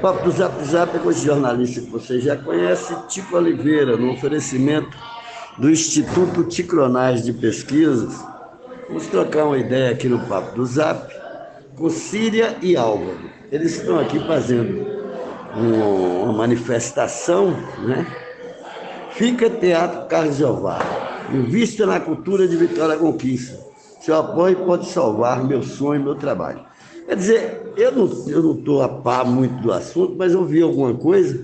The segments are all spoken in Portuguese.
Papo do Zap Zap é com esse jornalista que você já conhece, Tico Oliveira, no oferecimento do Instituto Ticronais de Pesquisas. Vamos trocar uma ideia aqui no Papo do Zap com Síria e Álvaro. Eles estão aqui fazendo uma manifestação, né? Fica Teatro Carlos Jeová. Invista na cultura de Vitória Conquista. Seu apoio pode salvar meu sonho e meu trabalho. Quer dizer, eu não estou eu não a par muito do assunto, mas eu vi alguma coisa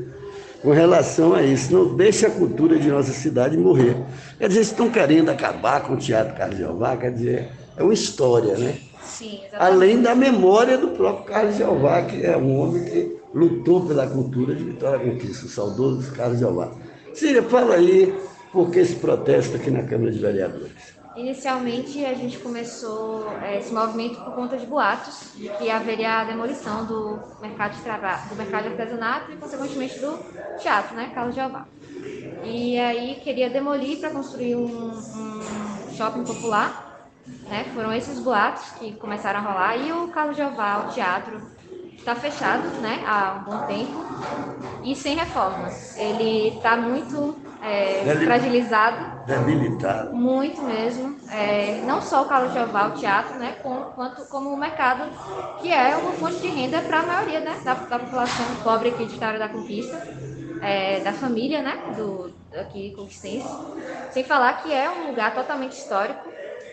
com relação a isso. Não deixa a cultura de nossa cidade morrer. Quer dizer, estão querendo acabar com o Teatro Carlos Jeová, quer dizer, é uma história, né? Sim, Além da memória do próprio Carlos Jeová, que é um homem que lutou pela cultura de Vitória Conquista, o saudoso Carlos Jeová. Síria, fala aí por que esse protesto aqui na Câmara de Vereadores. Inicialmente, a gente começou é, esse movimento por conta de boatos de que haveria a demolição do mercado de trabalho, do mercado de artesanato e, consequentemente, do teatro, né, Carlos Jeová. E aí queria demolir para construir um, um, shopping popular, né? Foram esses boatos que começaram a rolar e o Carlos Jeová, o teatro, está fechado, né, há um bom tempo e sem reformas. Ele está muito é, fragilizado. Debilitado. Muito mesmo. É, não só o Carlos Jeová, o teatro, né, com, quanto como o mercado, que é uma fonte de renda para a maioria né, da, da, população pobre aqui de História da Conquista, é, da família né, do, aqui conquistense. Sem falar que é um lugar totalmente histórico,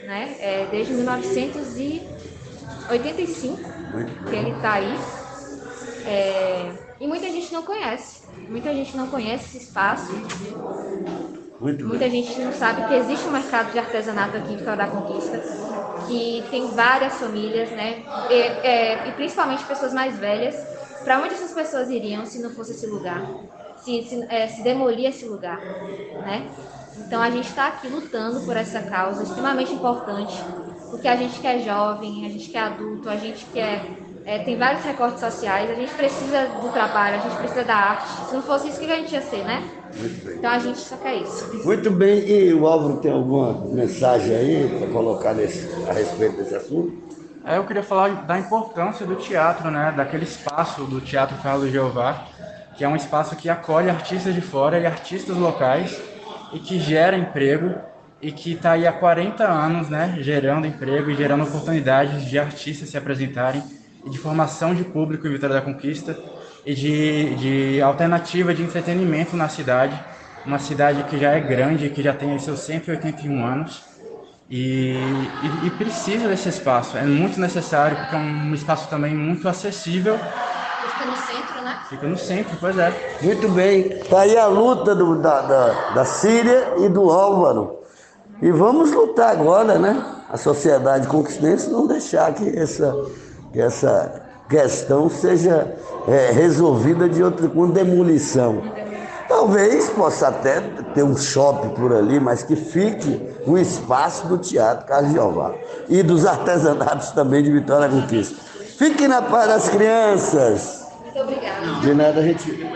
né, é, desde 1985 que ele está aí. É, e muita gente não conhece. Muita gente não conhece esse espaço. Muito Muita bem. gente não sabe que existe um mercado de artesanato aqui em Vitória da Conquista, que tem várias famílias, né? E, é, e principalmente pessoas mais velhas. Para onde essas pessoas iriam se não fosse esse lugar? Se, se, é, se demolir esse lugar, né? Então a gente está aqui lutando por essa causa extremamente importante, porque a gente que é jovem, a gente que é adulto, a gente que é é, tem vários recortes sociais, a gente precisa do trabalho, a gente precisa da arte. Se não fosse isso, o que a gente ia ser, né? Muito bem. Então a gente só quer isso. Muito bem. E o Álvaro tem alguma mensagem aí para colocar nesse, a respeito desse assunto? É, eu queria falar da importância do teatro, né? Daquele espaço do Teatro Carlos Jeová, que é um espaço que acolhe artistas de fora e artistas locais e que gera emprego e que está aí há 40 anos, né? Gerando emprego e gerando oportunidades de artistas se apresentarem de formação de público em Vitória da Conquista e de, de alternativa de entretenimento na cidade, uma cidade que já é grande, que já tem seus 181 anos e, e, e precisa desse espaço, é muito necessário porque é um espaço também muito acessível. Fica no centro, né? Fica no centro, pois é. Muito bem. Está aí a luta do, da, da, da Síria e do Álvaro. E vamos lutar agora, né? A sociedade conquistense não deixar que essa que essa questão seja é, resolvida de outra, com demolição. Talvez possa até ter um shopping por ali, mas que fique o espaço do Teatro Carlos Jeová e dos artesanatos também de Vitória Conquista. Fique na paz das crianças. Muito obrigada. De nada, a gente.